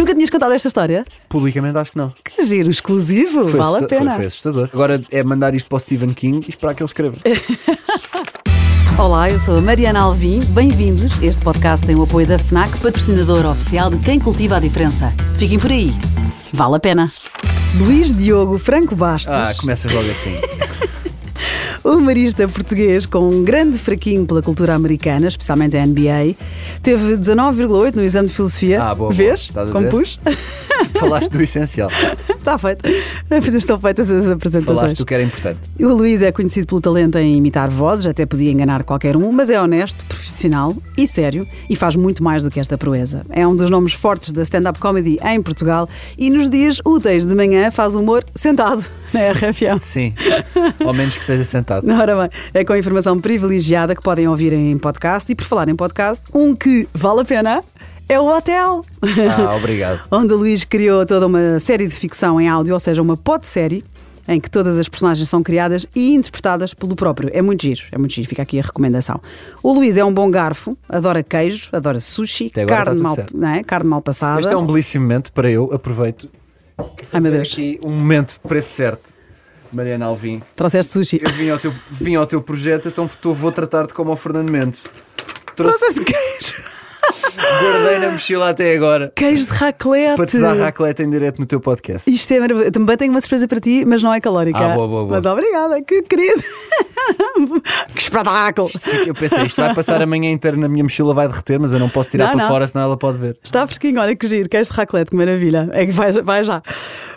Nunca tinhas contado esta história? Publicamente acho que não. Que giro, exclusivo, Foi vale a pena. Foi, foi assustador. Agora é mandar isto para o Stephen King e esperar que ele escreva. Olá, eu sou a Mariana Alvim. Bem-vindos. Este podcast tem o apoio da FNAC, patrocinador oficial de quem cultiva a diferença. Fiquem por aí. Vale a pena. Luís Diogo Franco Bastos, Ah, começas logo assim. humorista português com um grande fraquinho pela cultura americana, especialmente a NBA, teve 19,8 no exame de filosofia. Ah, boa, boa. Vês? Estás a Como ver? pus? Falaste do essencial. Está feito. Estão feitas as apresentações. Falaste do que era importante. O Luís é conhecido pelo talento em imitar vozes, até podia enganar qualquer um, mas é honesto, profissional e sério e faz muito mais do que esta proeza. É um dos nomes fortes da stand-up comedy em Portugal e nos dias úteis de manhã faz humor sentado na RFM. Sim. Ao menos que seja sentado. Ora bem, é com informação privilegiada que podem ouvir em podcast e por falar em podcast, um que vale a pena é o Hotel. Ah, obrigado. onde o Luís criou toda uma série de ficção em áudio, ou seja, uma pod-série em que todas as personagens são criadas e interpretadas pelo próprio. É muito giro, é muito giro, fica aqui a recomendação. O Luís é um bom garfo, adora queijo, adora sushi, agora carne mal, certo. não é? carne mal passada. Este é um belíssimo momento para eu, aproveito, Ai meu Deus, aqui um momento preço certo. Mariana Alvim, trouxeste sushi. eu vim ao teu, vim ao teu projeto, então vou tratar-te como ao Fernando Mendes. Trouxe, Trouxeste queijo. Guardei na mochila até agora Queijo de raclete. para te dar raclete em direto no teu podcast. Isto é maravilhoso. Também tenho uma surpresa para ti, mas não é calórica. Ah, boa, boa, boa. Mas obrigada, que querido. que espetáculo. Eu pensei, isto vai passar a manhã inteira na minha mochila, vai derreter, mas eu não posso tirar Não, para não. fora, senão ela pode ver. Está fresquinho, olha que giro, queijo de raclete, que maravilha. É que vai, vai já.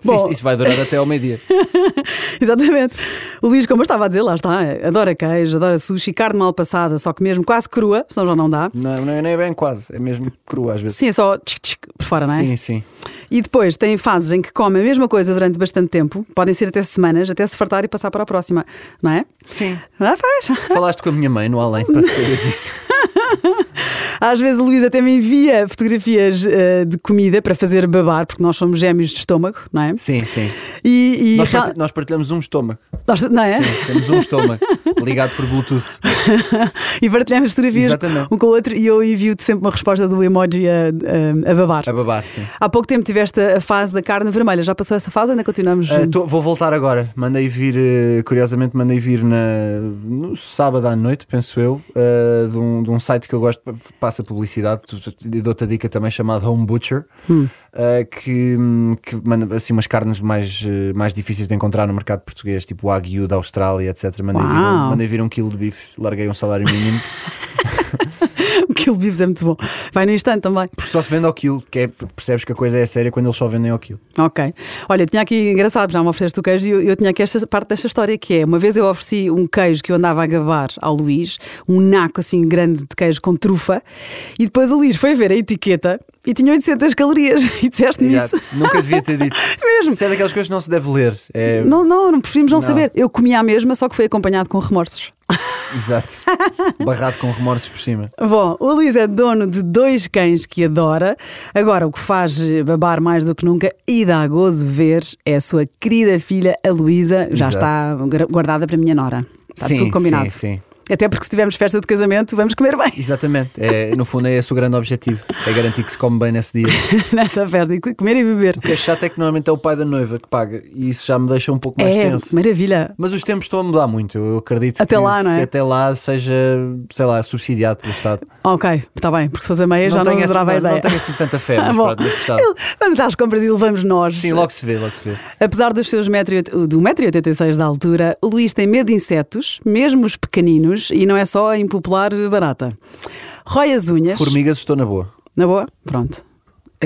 Sim, Bom, isso, vai durar até ao meio-dia. Exatamente. O Luís, como eu estava a dizer, lá está, adora queijo, adora sushi, carne mal passada, só que mesmo quase crua, senão já não dá. Não, não, é- é bem quase, é mesmo crua às vezes. Sim, é só tchic, tchic por fora, não é? Sim, sim. E depois tem fases em que come a mesma coisa durante bastante tempo, podem ser até semanas, até se fartar e passar para a próxima, não é? Sim. Ah, faz. Falaste com a minha mãe no além para saberes isso. Às vezes o Luís até me envia fotografias eh, de comida para fazer babar, porque nós somos gêmeos de estômago, não é? Sim, sim. E, e Nós, real- parti- nós partilhamos um estômago. nós- não é? Sim, temos um estômago ligado por Bluetooth. e partilhamos fotografias Exatamente. um com o outro e eu envio-te sempre uma resposta do emoji a, a- a babar. A babar, sim. Há pouco tempo tiveste a fase da carne vermelha. Já passou essa fase? Ainda continuamos? Ah, tô- vou voltar agora. Mandei vir, eh, curiosamente, mandei vir na, no sábado à noite, penso eu, ah, de, um, de um site que eu gosto, passa publicidade, dou-te a dica também chamado Home Butcher, Hum. ah, que, que manda assim umas carnes mais, eh, mais difíceis de encontrar no mercado português, tipo o Wagyu da Austrália, etc. Mandei vir, um, mandei vir um quilo de bife, larguei um salário mínimo, quilo de bifes é muito bom. Vai no instante também. porque só se vende ao quilo, que é, percebes que a coisa é séria quando eles só vendem ao quilo. Ok. Olha, tinha aqui, engraçado, já me ofereceste o queijo e eu, eu tinha aqui esta parte desta história que é: uma vez eu ofereci um queijo que eu andava a gabar ao Luís, um naco assim grande de queijo com trufa, e depois o Luís foi ver a etiqueta e tinha 800 calorias. E disseste-me isso. Exato. Nunca devia ter dito. Mesmo. Isso é daquelas coisas que não se deve ler. É, Não, não, não preferimos não, Não. saber. Eu comia a mesma, só que foi acompanhado com remorsos. Exato. Barrado com remorsos por cima. Bom, o Luís é dono de dois cães que adora. Agora, o que faz babar mais do que nunca e dá gozo ver é a sua querida filha, a Luísa, já Exato. está guardada para a minha nora. Está sim, tudo combinado. Sim, sim. Até porque se tivermos festa de casamento, vamos comer bem Exatamente. É, no fundo é esse o grande objetivo. É garantir que se come bem nesse dia. nessa festa. E comer e beber. O que é chato é que normalmente é o pai da noiva que paga. E isso já me deixa um pouco mais É, tenso. maravilha. Mas os tempos estão a mudar muito. Eu acredito Até que lá, não é? que até lá seja, sei lá, subsidiado pelo Estado. Ok, está bem, porque se fosse a meia já não tenho essa- adorava a não, ideia. não tenho assim tanta fé, mas Ah, pronto, Vamos às compras e levamos nós. Sim, logo se vê, logo se vê. Apesar dos seus metro, e- do 1,86m da altura, o Luís tem medo de insetos, mesmo os pequeninos, e não é só impopular barata. Rói as unhas. Formigas estou na boa. Na boa? Pronto.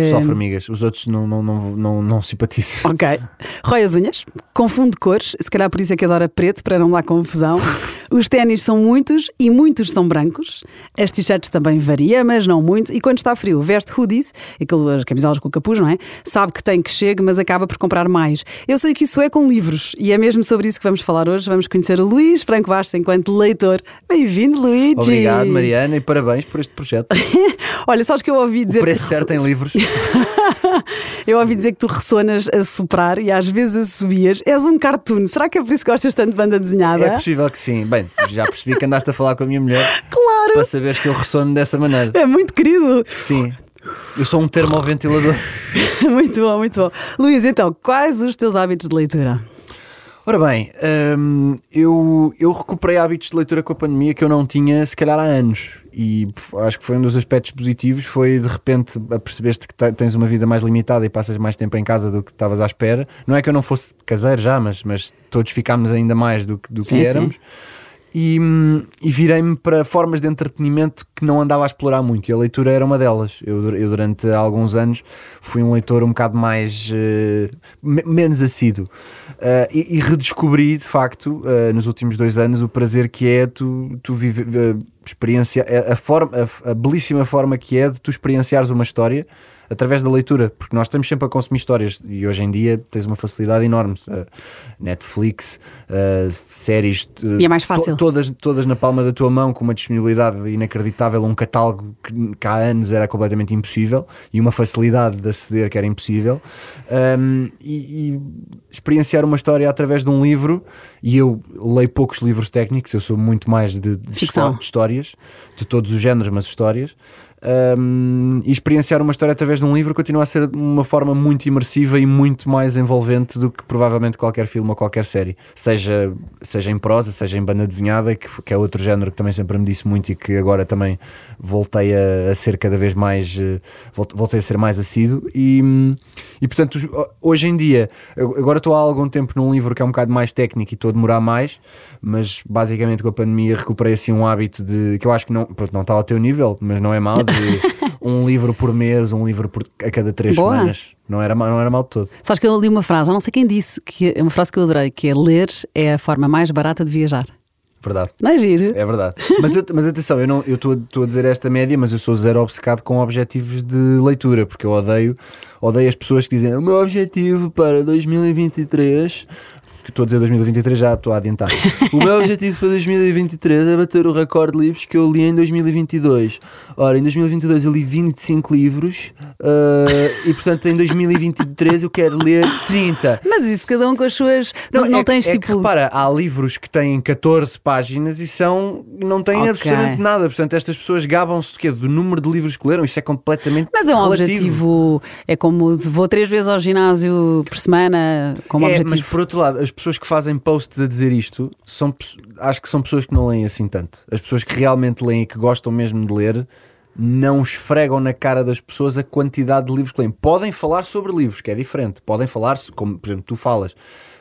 Só Eh, formigas. Os outros não, não, não, não, não simpatizo. Ok. Rói as unhas, confunde cores, se calhar por isso é que adora preto, para não dar confusão. Os ténis são muitos e muitos são brancos. As t-shirts também varia, mas não muito. E quando está frio, veste hoodies, aquelas camisolas com capuz, não é? Sabe que tem que chegue, mas acaba por comprar mais. Eu sei que isso é com livros e é mesmo sobre isso que vamos falar hoje. Vamos conhecer o Luís Franco Bastos enquanto leitor. Bem-vindo, Luigi. Obrigado, Mariana, e parabéns por este projeto. Olha, sabes que eu ouvi dizer O preço que certo em livros. Eu ouvi dizer que tu ressonas a soprar e às vezes assobias. És um cartoon. Será que é por isso que gostas tanto de banda desenhada? É possível que sim. Bem, já percebi que andaste a falar com a minha mulher Claro! para saberes que eu ressono dessa maneira. É muito querido. Sim. Eu sou um termoventilador. muito bom, muito bom. Luís, então, quais os teus hábitos de leitura? Ora bem, hum, eu, eu recuperei hábitos de leitura com a pandemia que eu não tinha se calhar há anos e acho que foi um dos aspectos positivos foi de repente percebeste que te- tens uma vida mais limitada e passas mais tempo em casa do que estavas à espera. Não é que eu não fosse caseiro já, mas, mas todos ficámos ainda mais do que, do que Sim, sim. E, e virei-me para formas de entretenimento que não andava a explorar muito e a leitura era uma delas. Eu, eu durante alguns anos fui um leitor um bocado mais me- menos assíduo Eh, e, e redescobri de facto eh, nos últimos dois anos o prazer que é tu, tu vive, eh, experiencia, a, a forma, a, a belíssima forma que é de tu experienciares uma história através da leitura, porque nós estamos sempre a consumir histórias e hoje em dia tens uma facilidade enorme. Uh, Netflix, uh, séries, uh, E é mais fácil. to- todas, todas na palma da tua mão, com uma disponibilidade inacreditável, um catálogo que, que há anos era completamente impossível e uma facilidade de aceder que era impossível. Um, e, e experienciar uma história através de um livro, e eu leio poucos livros técnicos, eu sou muito mais de, de de histórias, de todos os géneros, mas histórias. Um, e experienciar uma história através de um livro continua a ser uma forma muito imersiva e muito mais envolvente do que provavelmente qualquer filme ou qualquer série, seja, seja em prosa, seja em banda desenhada, que, que é outro género que também sempre me disse muito e que agora também voltei a, a ser cada vez mais eh, volt- voltei a ser mais assíduo. E, e portanto hoje em dia agora estou há algum tempo num livro que é um bocado mais técnico e estou a demorar mais mas basicamente com a pandemia recuperei assim um hábito de que eu acho que não, pronto, não está ao teu nível, mas não é mau de um livro por mês, um livro por, a cada três Boa. semanas. Não era, não era mal de todo. Sabes que eu li uma frase, não sei quem disse, que é uma frase que eu adorei, que é ler é a forma mais barata de viajar. Verdade. Não é giro? É verdade. Mas, eu- mas atenção, eu estou a dizer esta média, mas eu sou zero obcecado com objetivos de leitura, porque eu odeio, odeio as pessoas que dizem o meu objetivo para 2023. Que Estou a dizer 2023, já estou a adiantar. O meu objetivo para 2023 é bater o recorde de livros que eu li em 2022. Ora, em 2022 eu li 25 livros ah, e, portanto, em 2023 eu quero ler 30. Mas isso, cada um com as suas. Não, não é que- tens é tipo. Que, repara, há livros que têm 14 páginas e são, não têm Ok. absolutamente nada. Portanto, estas pessoas gabam-se do quê? Do número de livros que leram. Isso é completamente Mas é um relativo. objetivo. É como se vou três vezes ao ginásio por semana, como É, objetivo. mas por outro lado, as pessoas que fazem posts a dizer isto são, acho que são pessoas que não leem assim tanto. As pessoas que realmente leem e que gostam mesmo de ler não esfregam na cara das pessoas a quantidade de livros que leem. Podem falar sobre livros, que é diferente. Podem falar, como por exemplo tu falas,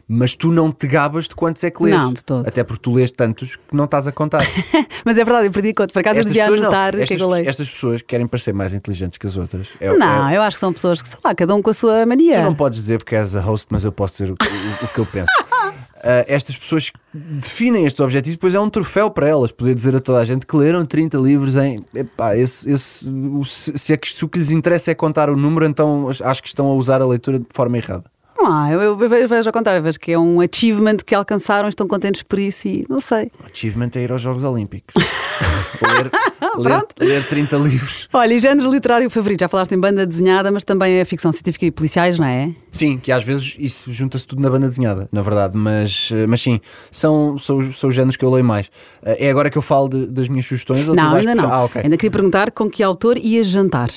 mas tu não te gabas de quantos é que lês. Não, de todo. Até porque tu lês tantos que não estás a contar. Mas é verdade, eu perdi conta. Por acaso eu devia anotar o que é que eu leio. estas pessoas querem parecer mais inteligentes que as outras. É- Não, é- eu acho que são pessoas que, sei lá, cada um com a sua mania. Tu não podes dizer porque és a host, mas eu posso dizer o, o- o que eu penso. Ah, estas pessoas definem estes objetivos, depois é um troféu para elas poder dizer a toda a gente que leram 30 livros em. Epá, esse, esse, o- se, se, é que- se o que lhes interessa é contar o número, então acho que estão a usar a leitura de forma errada. Ah, eu, eu vejo vejo ao contrário, vejo que é um achievement que alcançaram, estão contentes por isso e não sei. O achievement é ir aos Jogos Olímpicos. ler, ler, Pronto. ler 30 livros. Olha, e género literário favorito? Já falaste em banda desenhada, mas também a ficção científica e policiais, não é? Sim, que às vezes isso junta-se tudo na banda desenhada, na verdade, mas, eh, mas sim, são, são, os- são os géneros que eu leio mais. Eh, É agora que eu falo de- das minhas sugestões? não, ainda não. Ah, ok. Ainda queria perguntar com que autor ias jantar.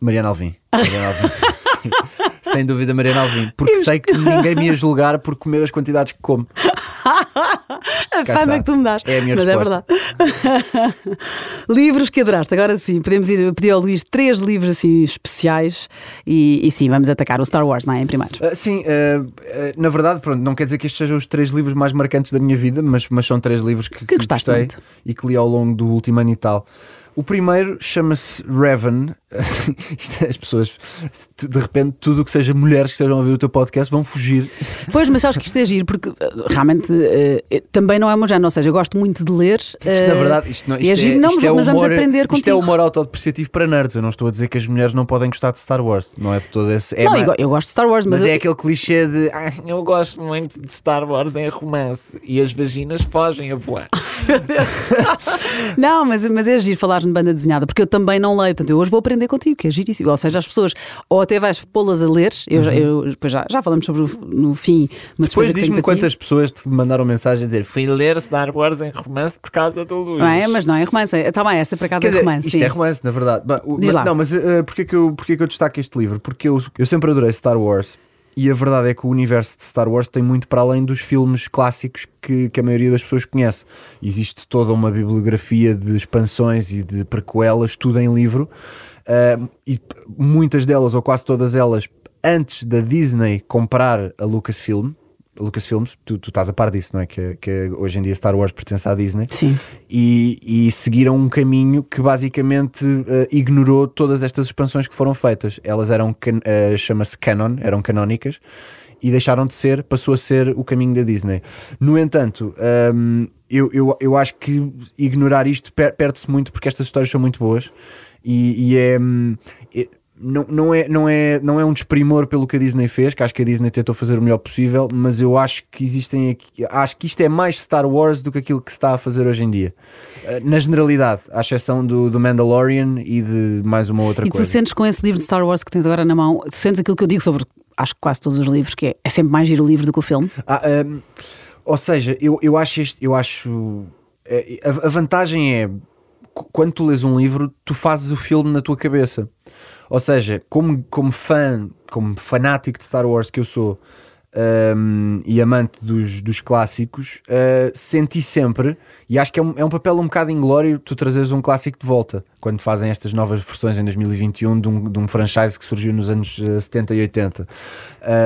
Mariana Alvim. Mariana Alvim. Sim, Sem dúvida, Mariana Alvim. Porque sei que ninguém me ia julgar por comer as quantidades que como. A Cá fama está. que tu me dás. É a minha Mas resposta. é verdade. livros que adoraste. Agora sim, podemos ir pedir ao Luís três livros assim especiais e, e sim, vamos atacar o Star Wars, não é? Em primeiro. Ah, sim, ah, ah, na verdade, pronto, não quer dizer que estes sejam os três livros mais marcantes da minha vida, mas, mas são três livros que, Que gostaste gostei muito. e que li ao longo do último ano e tal. O primeiro chama-se Revan. Isto é, As pessoas, de repente, tudo o que seja mulheres que estejam a ver o teu podcast vão fugir. Pois, mas sabes que isto é giro, porque eh, realmente eh, também não é meu género, ou seja, eu gosto muito de ler. Isto, eh, na verdade, isto, não, e isto é giro, não, isto mas, é mas vamos humor- aprender Isto contigo. é humor autodepreciativo para nerds. Eu não estou a dizer que as mulheres não podem gostar de Star Wars. Não é de todo esse. É não, eu gosto de Star Wars, mas, Mas eu- é aquele clichê de ah, Eu gosto muito de Star Wars em romance e as vaginas fogem a voar. Não, mas, mas é giro falar faz-me banda desenhada, porque eu também não leio, portanto, eu hoje vou aprender contigo, que é giríssimo. Ou seja, as pessoas, ou até vais pô-las a ler, eu, já- eu, depois já, já falamos sobre o, no fim, mas Depois diz-me ti. quantas pessoas te mandaram mensagem a dizer Fui ler Star Wars em romance por causa do Luís. Não é? Mas não é romance. Está bem, essa por acaso Quer é dizer, romance. isto sim. é romance, na verdade. Mas-. Não, mas uh, porquê, que eu, porquê que eu destaco este livro? Porque eu, eu sempre adorei Star Wars. E a verdade é que o universo de Star Wars tem muito para além dos filmes clássicos que, que a maioria das pessoas conhece. Existe toda uma bibliografia de expansões e de prequelas, tudo em livro. Uh, e muitas delas, ou quase todas elas, antes da Disney comprar a Lucasfilm, Lucasfilms, tu, tu estás a par disso, não é? Que, que hoje em dia Star Wars pertence à Disney Sim. e, e seguiram um caminho que basicamente eh, ignorou todas estas expansões que foram feitas. Elas eram, eh, chama-se canon, eram canónicas e deixaram de ser, passou a ser o caminho da Disney. No entanto, hum, eu, eu, eu acho que ignorar isto per- perde-se muito porque estas histórias são muito boas e, e é. é- não, não, é, não, é, não é um desprimor pelo que a Disney fez, que acho que a Disney tentou fazer o melhor possível, mas eu acho que existem aqui, acho que isto é mais Star Wars do que aquilo que se está a fazer hoje em dia. Eh, Na generalidade, à exceção do, do Mandalorian e de mais uma outra E tu coisa. sentes com esse livro de Star Wars que tens agora na mão, tu sentes aquilo que eu digo sobre acho que quase todos os livros, que é, é sempre mais giro o livro do que o filme. Ah, hum, ou seja, eu, eu acho este, eu acho eh, a, a vantagem é quando tu lês um livro, tu fazes o filme na tua cabeça. Ou seja, como, como fã, como fanático de Star Wars que eu sou hum, e amante dos, dos clássicos, eh, senti sempre, e acho que é um, é um papel um bocado inglório tu trazeres um clássico de volta quando fazem estas novas versões em 2021 de um, de um franchise que surgiu nos anos eh, 70 e 80.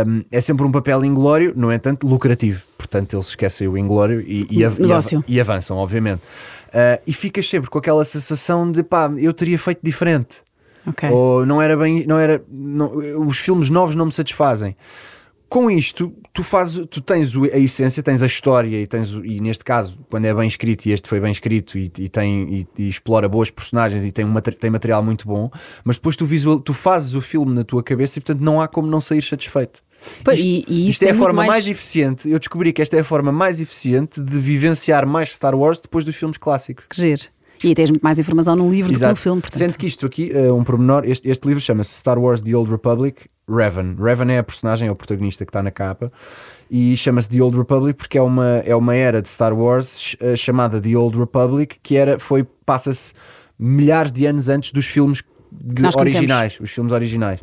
Um, é sempre um papel inglório, no entanto, lucrativo. Portanto, eles esquecem o inglório e, e, av- e e avançam, obviamente. Uh, e ficas sempre com aquela sensação de pá, eu teria feito diferente. Ok. Ou não era bem, não era, não- os filmes novos não me satisfazem. Com isto, tu fazes, tu tens a essência, tens a história e tens o- e neste caso, quando é bem escrito e este foi bem escrito e, e tem e, e explora boas personagens e tem um tem material muito bom, mas depois tu visual, tu fazes o filme na tua cabeça e portanto não há como não sair satisfeito. Pois, isto e- e isso isto é a forma mais... mais- eficiente. Eu descobri que esta é a forma mais eficiente de vivenciar mais Star Wars depois dos filmes clássicos. Que giro. E tens muito mais informação no livro do que no filme, portanto. Sendo que isto aqui, é um pormenor, este, este livro chama-se Star Wars The Old Republic Revan. Revan é a personagem, é o protagonista que está na capa. E chama-se The Old Republic porque é uma, é uma era de Star Wars eh, chamada The Old Republic, que era, foi, passa-se milhares de anos antes dos filmes originais, os filmes originais.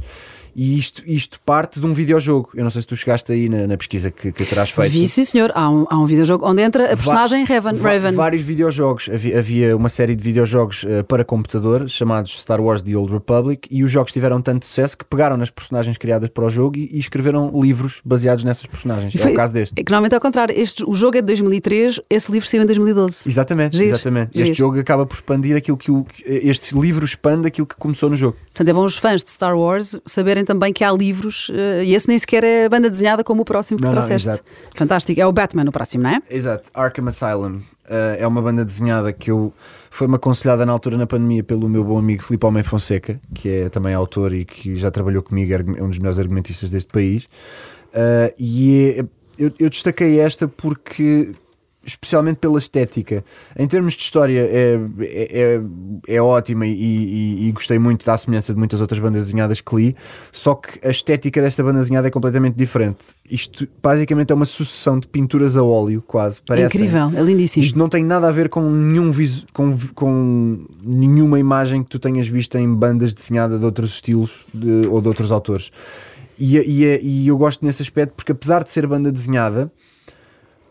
E isto, isto parte de um videojogo. Eu não sei se tu chegaste aí na, na pesquisa que, que terás feito. Vi, sim, senhor. Há um, há um videojogo onde entra a personagem Raven. Va- Raven. Vários videojogos. Havia, havia uma série de videojogos eh, para computador chamados Star Wars The Old Republic e os jogos tiveram tanto sucesso que pegaram nas personagens criadas para o jogo e, e escreveram livros baseados nessas personagens. É foi- o caso deste. é que normalmente é ao contrário. Este, o jogo é de 2003, esse livro saiu em 2012. Exatamente, Giro, exatamente. giro. Este jogo acaba por expandir aquilo que o. Este livro expande aquilo que começou no jogo. Portanto, é bom os fãs de Star Wars saberem também que há livros eh, e esse nem sequer é banda desenhada como o próximo que Não, não, trouxeste. exato. Fantástico. É o Batman o próximo, não é? Exato, Arkham Asylum eh, é uma banda desenhada que eu foi-me aconselhada na altura na pandemia pelo meu bom amigo Filipe Homem Fonseca, que é também autor e que já trabalhou comigo, é um dos melhores argumentistas deste país. Eh, e é- eu, eu destaquei esta porque especialmente pela estética. Em termos de história, é, é, é, é ótima e, e- e gostei muito da semelhança de muitas outras bandas desenhadas que li. Só que a estética desta banda desenhada é completamente diferente. Isto basicamente é uma sucessão de pinturas a óleo, quase. É Parecem. incrível, é lindíssimo. Isto não tem nada a ver com, nenhum visu, com, com nenhuma imagem que tu tenhas visto em bandas desenhadas de outros estilos de- ou de outros autores. E, e, e eu gosto nesse aspecto porque, apesar de ser banda desenhada,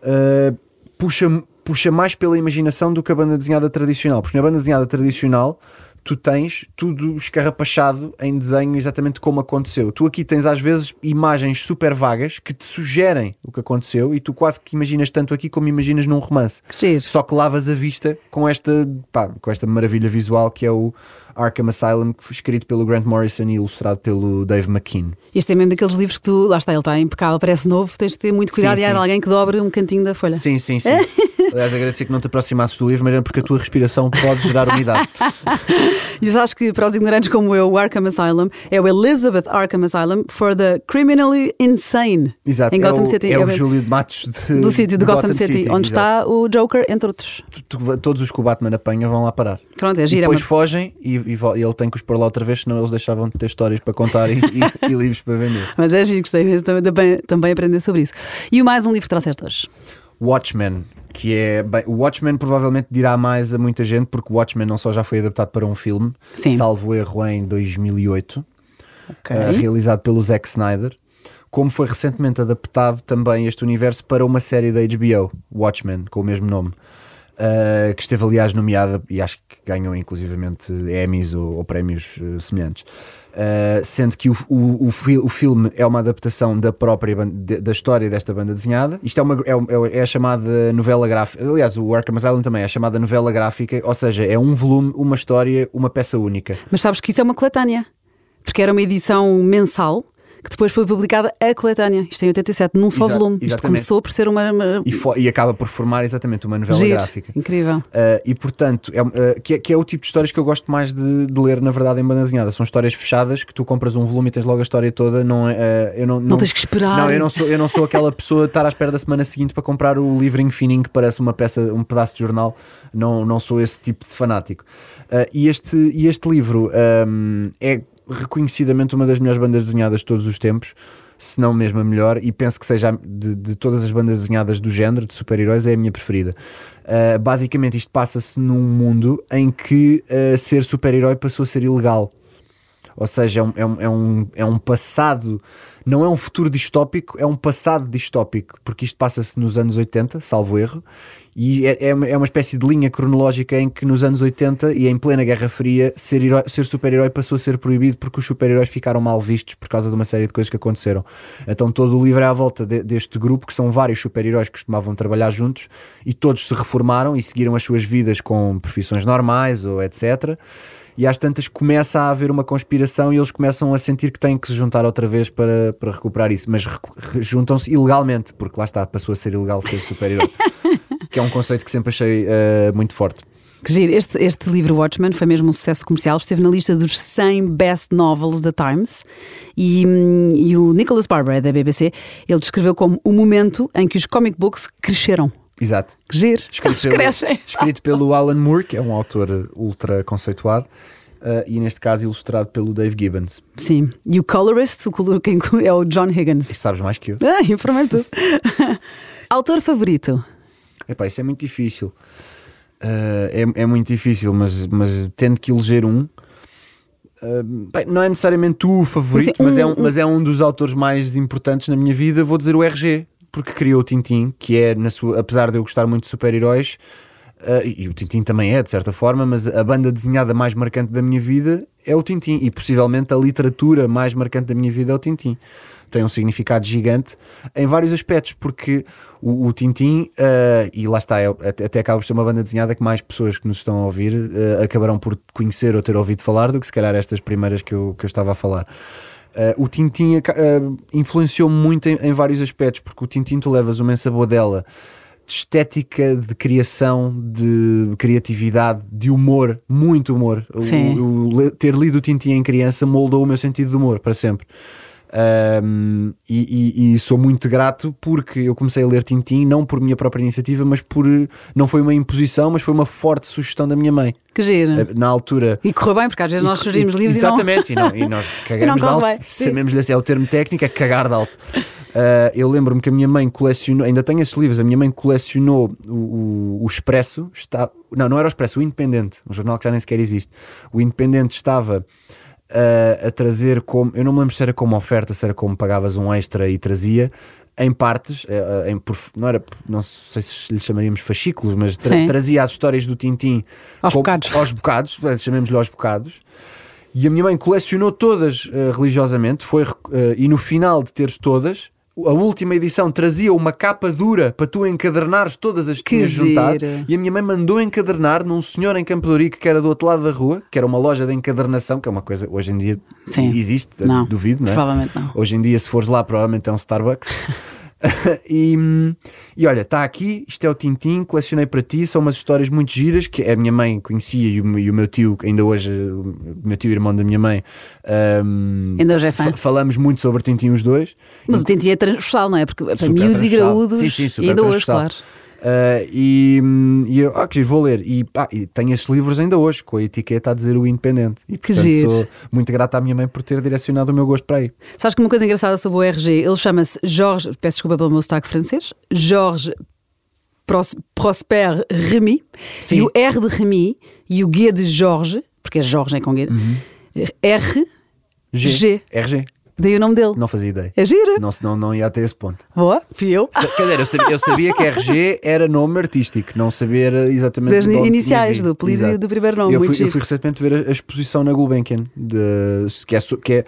uh, puxa, puxa mais pela imaginação do que a banda desenhada tradicional. Porque na banda desenhada tradicional tu tens tudo escarrapachado em desenho exatamente como aconteceu. Tu aqui tens às vezes imagens super vagas que te sugerem o que aconteceu e tu quase que imaginas tanto aqui como imaginas num romance. Que. Só que lavas a vista com esta, pá, com esta maravilha visual que é o Arkham Asylum, que foi escrito pelo Grant Morrison e ilustrado pelo Dave McKean. Este é mesmo daqueles livros que tu, lá está, ele está impecável, parece novo, tens de ter muito cuidado Sim, e há alguém que dobre um cantinho da folha. Sim, sim, sim. Aliás, agradecer que não te aproximasses do livro, mas é porque a tua respiração pode gerar umidade. E sabes que para os ignorantes como eu, o Arkham Asylum é o Elizabeth Arkham Asylum for the Criminally Insane. Exato, Em é, Gotham o, City. é o bem- Júlio de Matos de- do sítio de Gotham, City, onde exato. está o Joker, entre outros. Tu- tu- Todos os que o Batman apanha vão lá parar. Pronto, é E gira. depois mas- fogem e, e e ele tem que os pôr lá outra vez, senão eles deixavam de ter histórias para contar e, e- e livros para vender. Mas é giro, gostei mesmo também, também, também aprender sobre isso. E o mais um livro que trouxeste hoje? Watchmen, que é. Bem, o Watchmen provavelmente dirá mais a muita gente, porque o Watchmen não só já foi adaptado para um filme, Sim. salvo erro em 2008, Ok. eh, realizado pelo Zack Snyder, como foi recentemente adaptado também este universo para uma série da HBO, Watchmen, com o mesmo nome. Eh, que esteve aliás nomeada e acho que ganhou inclusivamente Emmys ou, ou prémios eh, semelhantes. Eh, sendo que o, o, o, fi- o filme é uma adaptação da própria ban- de- da história desta banda desenhada. Isto é, uma, é, o- é a chamada novela gráfica. Aliás, o Arkham Asylum também é a chamada novela gráfica, ou seja, é um volume, uma história, uma peça única. Mas sabes que isso é uma coletânea, porque era uma edição mensal que depois foi publicada a coletânea, isto em 87, num só Exa- volume. Isto exatamente. começou por ser uma. uma... E, e acaba por formar exatamente uma novela Giro, gráfica. Incrível. Uh, e portanto, é, uh, que, é, que é o tipo de histórias que eu gosto mais de, de ler, na verdade, em banda desenhada. São histórias fechadas que tu compras um volume e tens logo a história toda. Não, uh, eu não, Não tens que esperar. Não, eu não sou, eu não sou aquela pessoa de estar à espera da semana seguinte para comprar o livrinho fininho que parece uma peça, um pedaço de jornal. Não, não sou esse tipo de fanático. Uh, e, este, e este livro um, é reconhecidamente uma das melhores bandas desenhadas de todos os tempos. Se não mesmo a melhor, e penso que seja de, de todas as bandas desenhadas do género, de super-heróis, é a minha preferida. Uh, basicamente, isto passa-se num mundo em que uh, ser super-herói passou a ser ilegal. Ou seja, é um, é, um, é, um, é um passado, não é um futuro distópico, é um passado distópico, porque isto passa-se nos anos 80, salvo erro, e é, é, uma, é uma espécie de linha cronológica em que nos anos 80 e em plena Guerra Fria ser, ser super-herói passou a ser proibido porque os super-heróis ficaram mal vistos por causa de uma série de coisas que aconteceram. Então todo o livro é à volta de- deste grupo, que são vários super-heróis que costumavam trabalhar juntos e todos se reformaram e seguiram as suas vidas com profissões normais ou etc e às tantas começa a haver uma conspiração e eles começam a sentir que têm que se juntar outra vez para, para recuperar isso, mas juntam-se ilegalmente, porque lá está, passou a ser ilegal ser super-herói, que é um conceito que sempre achei eh, muito forte. Que giro. Este, este livro Watchmen foi mesmo um sucesso comercial, esteve na lista dos 100 best novels da Times e, hum, e o Nicholas Barber, da BBC, ele descreveu como o momento em que os comic books cresceram. Exato. Que giro. Escrito pelo, crescem. escrito pelo Alan Moore, que é um autor ultra conceituado, eh, e neste caso ilustrado pelo Dave Gibbons. Sim. E o colorist, o color, quem é o John E Higgins. sabes mais que eu. Ah, informei tudo. Autor favorito? Epá, isso é muito difícil. Uh, é, é muito difícil, mas, mas tendo que eleger um. uh, bem, não é necessariamente o favorito, Mas mas, é é um- um, mas é um dos autores mais importantes na minha vida. Vou dizer o RG, porque criou o Tintin, que é, na sua, apesar de eu gostar muito de super-heróis, uh, e o Tintin também é, de certa forma, mas a banda desenhada mais marcante da minha vida é o Tintin, e possivelmente a literatura mais marcante da minha vida é o Tintin. Tem um significado gigante em vários aspectos, porque o, o Tintin, uh, e lá está, é- até, acaba por ser uma banda desenhada que mais pessoas que nos estão a ouvir uh, acabarão por conhecer ou ter ouvido falar do que se calhar estas primeiras que eu, que eu estava a falar. Uh, o uh, influenciou-me muito em, em vários aspectos, porque o Tintin tu levas uma ensabodela de estética, de criação, de criatividade, de humor, muito humor. O- o ter lido o Tintin em criança moldou o meu sentido de humor para sempre. Um, e, e- e sou muito grato porque eu comecei a ler Tintin não por minha própria iniciativa, mas por não foi uma imposição, mas foi uma forte sugestão da minha mãe. Que giro. Uh, Na altura, E correu bem, porque às vezes nós e- surgimos e- livros Exatamente, e, não, e nós cagamos de alto, chamemos-lhe assim, é o termo técnico, é cagar de alto. Uh, eu lembro-me que a minha mãe colecionou, ainda tenho esses livros, a minha mãe colecionou o, o, o Expresso, está, não, não era o Expresso, o Independente, um jornal que já nem sequer existe. O Independente estava uh, a trazer como, eu não me lembro se era como oferta, se era como pagavas um extra e trazia. Em partes, eh, em, por- não era, não sei se lhe chamaríamos fascículos, mas tra- trazia as histórias do Tintim Aos com- bocados. aos bocados, eh, chamemos-lhe aos bocados. E a minha mãe colecionou todas eh, religiosamente, foi, eh, e no final de teres todas, a última edição trazia uma capa dura para tu encadernares todas as que, tinhas juntado. E a minha mãe mandou encadernar num senhor em Campo que era do outro lado da rua, que era uma loja de encadernação, que é uma coisa hoje em dia Sim. existe, Não, duvido, não é? provavelmente não. Hoje em dia, se fores lá, provavelmente é um Starbucks. e, e olha, está aqui, isto é o Tintim, colecionei para ti, são umas histórias muito giras que a minha mãe conhecia e o, e o meu tio, ainda hoje, o meu tio irmão da minha mãe, hum, Ainda hoje é fã. fa- falamos muito sobre Tintim os dois. Mas o Tintin é transversal, não é? Porque para miúdos e graúdos, Sim, sim, super e ainda hoje, claro. Uh, e, hum, e eu, ah, que giro, vou ler. E, pá, e tenho esses livros ainda hoje, com a etiqueta a dizer o independente. E Que portanto giro. sou muito grato à minha mãe por ter direcionado o meu gosto para aí. Sabes que uma coisa engraçada sobre o RG, ele chama-se Jorge, peço desculpa pelo meu sotaque francês, Jorge Pros- Prosper Remy, Sim. e o R de Remy e o G de Jorge, porque é Jorge, é com G, R, G. G. RG. Daí o nome dele. Não fazia ideia. É gira. Não, senão não ia até esse ponto. Boa, fui eu. Quer dizer, eu sabia, eu sabia que RG era nome artístico, não saber exatamente Das iniciais, do apelido e do primeiro nome, Eu fui, eu fui recentemente ver a, a exposição na Gulbenkian, de, que, é, que, é,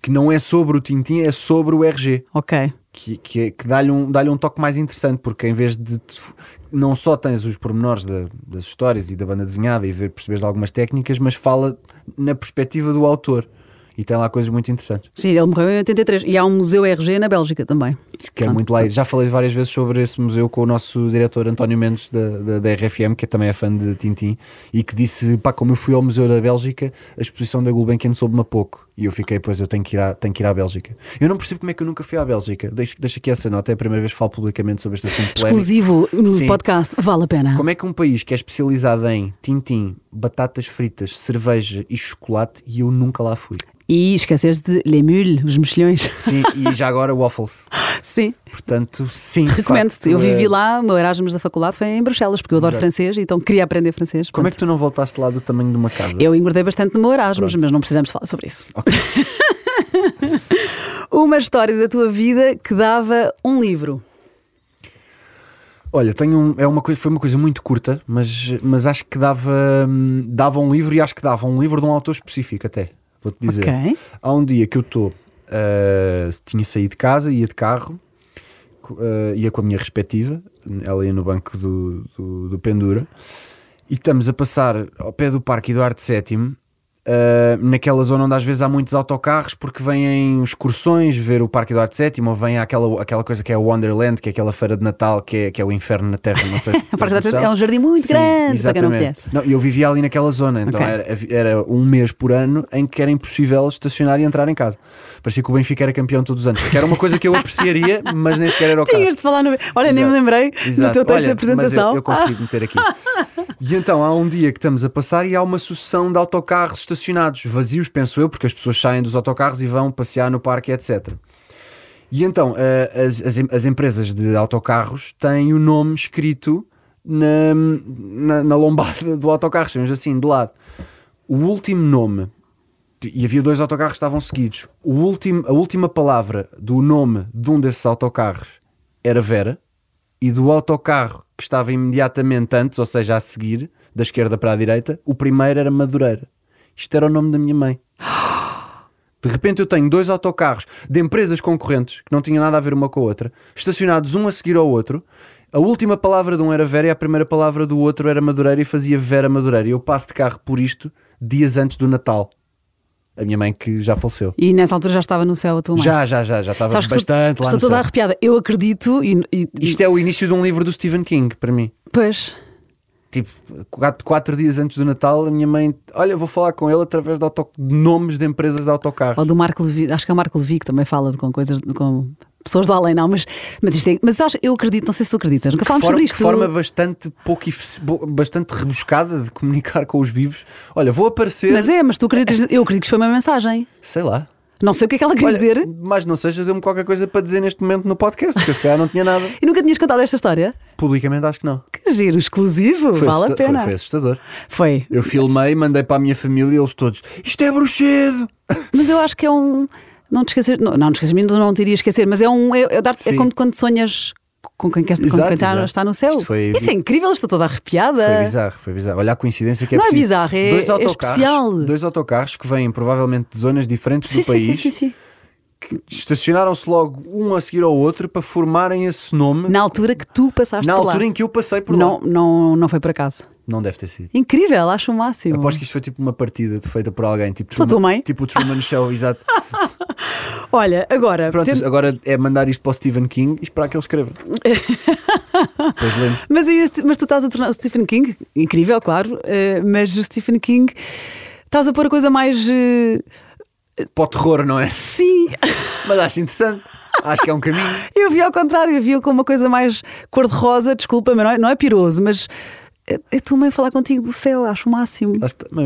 que não é sobre o Tintin, é sobre o RG. Ok. Que, que, é- que dá-lhe um, dá um toque mais interessante, porque em vez de. Não só tens os pormenores da- das histórias e da banda desenhada e ver, percebes algumas técnicas, mas fala na perspectiva do autor. E tem lá coisas muito interessantes. Sim, ele morreu em 83 e há um museu RG na Bélgica também. Quero muito lá ir. Já falei várias vezes sobre esse museu com o nosso diretor António Mendes da, da, da RFM, que também é fã de Tintim, e que disse: pá, como eu fui ao Museu da Bélgica, a exposição da Gulbenkian soube-me a pouco. E eu fiquei, pois eu tenho que, ir à, tenho que ir à Bélgica. Eu não percebo como é que eu nunca fui à Bélgica. Deixa, deixa aqui essa nota, é a primeira vez que falo publicamente sobre este assunto. Exclusivo no Sim. podcast, vale a pena. Como é que um país que é especializado em Tintim, batatas fritas, cerveja e chocolate, e eu nunca lá fui? E esqueceres de Les Mules, os mexilhões. Sim, e já agora waffles. Sim. Portanto, sim. Recomendo-te. Eu vivi eh, lá, o meu Erasmus da faculdade foi em Bruxelas, porque eu adoro Exato. francês, então queria aprender francês. Como é portanto, que tu não voltaste lá do tamanho de uma casa? Eu engordei bastante no meu Erasmus, Pronto. mas não precisamos falar sobre isso. Ok. Uma história da tua vida que dava um livro. Olha, tenho um- é uma coisa, foi uma coisa muito curta, mas, mas acho que dava, hum, dava um livro e acho que dava um livro de um autor específico até. Vou-te dizer. Ok. Há um dia que eu estou, ah, tinha saído de casa, ia de carro, ah, ia com a minha respectiva, ela ia no banco do, do, do Pendura, e estamos a passar ao pé do Parque Eduardo VII, ah, naquela zona onde às vezes há muitos autocarros porque vêm excursões ver o Parque Eduardo VII ou vem aquela, aquela coisa que é o Wonderland, que é aquela feira de Natal que é, que é o inferno na Terra. Não sei se Parque Eduardo é um jardim muito Sim, grande, para quem não exatamente. conhece. Não, eu vivia ali naquela zona, então Ok. era, era um mês por ano em que era impossível estacionar e entrar em casa. Parecia que o Benfica era campeão todos os anos, que era uma coisa que eu apreciaria, mas nem sequer era o caso. Tinhas de falar no. Olha, nem me Exato. lembrei no Exato. teu texto Olha, de apresentação. Eu, eu consegui meter aqui. E então há um dia que estamos a passar e há uma sucessão de autocarros estacionados, vazios, penso eu, porque as pessoas saem dos autocarros e vão passear no parque, etc. E então eh, as, as, as empresas de autocarros têm o nome escrito na, na, na lombada do autocarro, chamamos assim, de lado. O último nome, e havia dois autocarros que estavam seguidos, o último, a última palavra do nome de um desses autocarros era Vera, e do autocarro que estava imediatamente antes, ou seja, a seguir, da esquerda para a direita, o primeiro era Madureira. Isto era o nome da minha mãe. De repente eu tenho dois autocarros de empresas concorrentes que não tinham nada a ver uma com a outra, estacionados um a seguir ao outro. A última palavra de um era Vera e a primeira palavra do outro era Madureira e fazia Vera Madureira. Eu passo de carro por isto dias antes do Natal. A minha mãe que já faleceu. E nessa altura já estava no céu a tua mãe. Já, já, já, já estava Sabes bastante estou, lá estou no toda céu. arrepiada. Eu acredito e, e- Isto é o início de um livro do Stephen King, para mim. Pois. Tipo, quatro, quatro dias antes do Natal, a minha mãe, olha, vou falar com ele através de, auto- de nomes de empresas de autocarros. Ou do Marco Levi, acho que é o Marco Levi que também fala de, com coisas de- com pessoas do além, não, mas, mas isto é, mas acho, eu acredito, não sei se tu acreditas, nunca falámos forma, sobre isto. forma bastante pouco bastante rebuscada de comunicar com os vivos. Olha, vou aparecer, Mas é, mas tu acreditas, eu acredito que isto foi uma mensagem. sei lá. Não sei o que é que ela queria Olha, dizer. mas não seja, deu-me qualquer coisa para dizer neste momento no podcast, porque se calhar não tinha nada. E nunca tinhas contado esta história? Publicamente acho que não. Que giro, exclusivo, Foi, vale a pena. foi, foi assustador. Foi. Eu filmei, mandei para a minha família e eles todos, isto é bruxedo! Mas eu acho que é um. Não te esquecer, não, não te esquecer, não te iria esquecer, mas é um. É, é, dar- é como quando sonhas com quem, quer, com Exato, está, exato. está no céu. Foi- Isso é incrível, estou toda arrepiada. Foi bizarro, foi bizarro. Olha a coincidência que é Não é bizarro, é- dois é autocarros, especial. Dois autocarros que vêm provavelmente de zonas diferentes Sim, do sim, país sim, sim, sim. que estacionaram-se logo um a seguir ao outro para formarem esse nome Na altura que tu passaste na altura lá. em que eu passei por não, lá. não, não foi por acaso. Não deve ter sido. Incrível, acho o máximo. Aposto que isto foi tipo uma partida feita por alguém, tipo, mãe? tipo o Truman Show, exato. Olha, agora, Pronto, tendo- agora é mandar isto para o Stephen King e esperar que ele escreva. Depois lemos. mas, mas tu estás a tornar o Stephen King, incrível, claro, eh, mas o Stephen King estás a pôr a coisa mais. eh, Para o terror, não é? sim, Mas acho interessante. Acho que é um caminho. eu vi ao contrário, eu vi com uma coisa mais cor-de-rosa, desculpa, mas não é, não é piroso, mas é, é tua mãe falar contigo do céu, acho o máximo.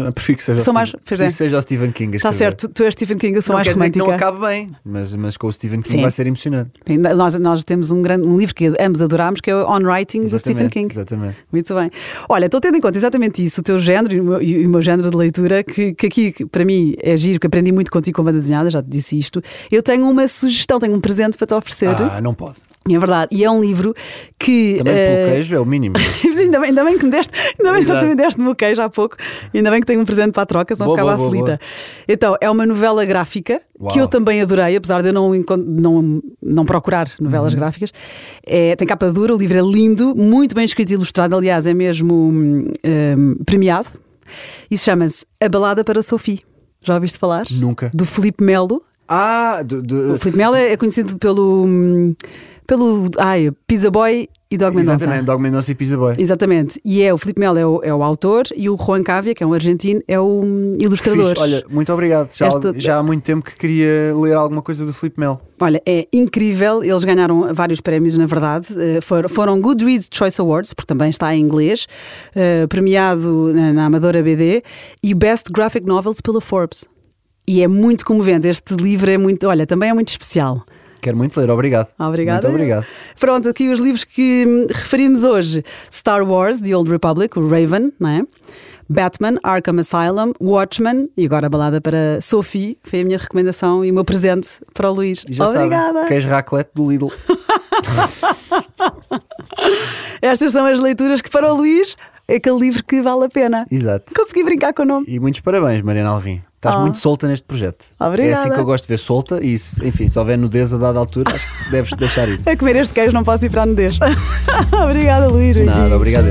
Eu prefiro que seja, Sou mais- pois prefiro é. que seja o Stephen King. Está certo, tu és Stephen King, eu sou Não mais romântica. não acabe bem, mas, mas com o Stephen King Sim. vai ser emocionante. Sim, Nós, nós temos um, grande, um livro que ambos adorámos, que é o On Writing do Stephen King. Exatamente. Muito bem. Olha, estou tendo em conta exatamente isso, o teu género e o meu, e o meu género de leitura, que, que aqui que para mim é giro, que aprendi muito contigo com a banda desenhada, já te disse isto. Eu tenho uma sugestão, tenho um presente para te oferecer. Ah, não pode. É verdade. E é um livro que. Também eh, pelo queijo é o mínimo. Sim, ainda, bem, ainda bem que me deste, ainda bem que me deste no meu queijo há pouco, ainda bem que tenho um presente para a troca, senão Boa, ficava boa, boa, aflita. boa. Então, é uma novela gráfica Uau. que eu também adorei, apesar de eu não, não, não procurar Uhum. novelas gráficas. É, tem capa dura, o livro é lindo, muito bem escrito e ilustrado, aliás, é mesmo hum, hum, premiado. Isso chama-se A Balada para Sophie. Já ouviste falar? Nunca. Do Filipe Melo. Ah, do, do- O Filipe Melo é é conhecido pelo. Pelo ai, Pizza Boy e Dog Mendonça. exatamente, Dog Mendonça e Pizza Boy. Exatamente. E é o Filipe Melo é o, é o autor e o Juan Cávia, que é um argentino, é o ilustrador. Olha, muito obrigado. Já, Esta- já há muito tempo que queria ler alguma coisa do Filipe Mel. Olha, é incrível. Eles ganharam vários prémios, na verdade. Eh, for- Foram Goodreads Choice Awards, porque também está em inglês, eh, premiado na, na Amadora BD, e Best Graphic Novels pela Forbes. E é muito comovente. Este livro é muito. Olha, também é muito especial. Quero muito ler, obrigado. Obrigada. Muito obrigado. Pronto, aqui os livros que hum, referimos hoje: Star Wars, The Old Republic, o Raven, não é? Batman, Arkham Asylum, Watchmen e agora a balada para Sophie. Foi a minha recomendação e o meu presente para o Luís. Já Obrigada. sabem, queijo raclette do Lidl. Estas são as leituras que para o Luís é aquele livro que vale a pena. Exato. Consegui brincar com o nome. E muitos parabéns, Mariana Alvim. Estás Ah. muito solta neste projeto. Obrigada. É assim que eu gosto de ver solta e, se- enfim, se houver nudez a dada altura, acho que deves deixar ir. A comer este queijo não posso ir para a nudez. Obrigada, Luís. Nada, obrigado.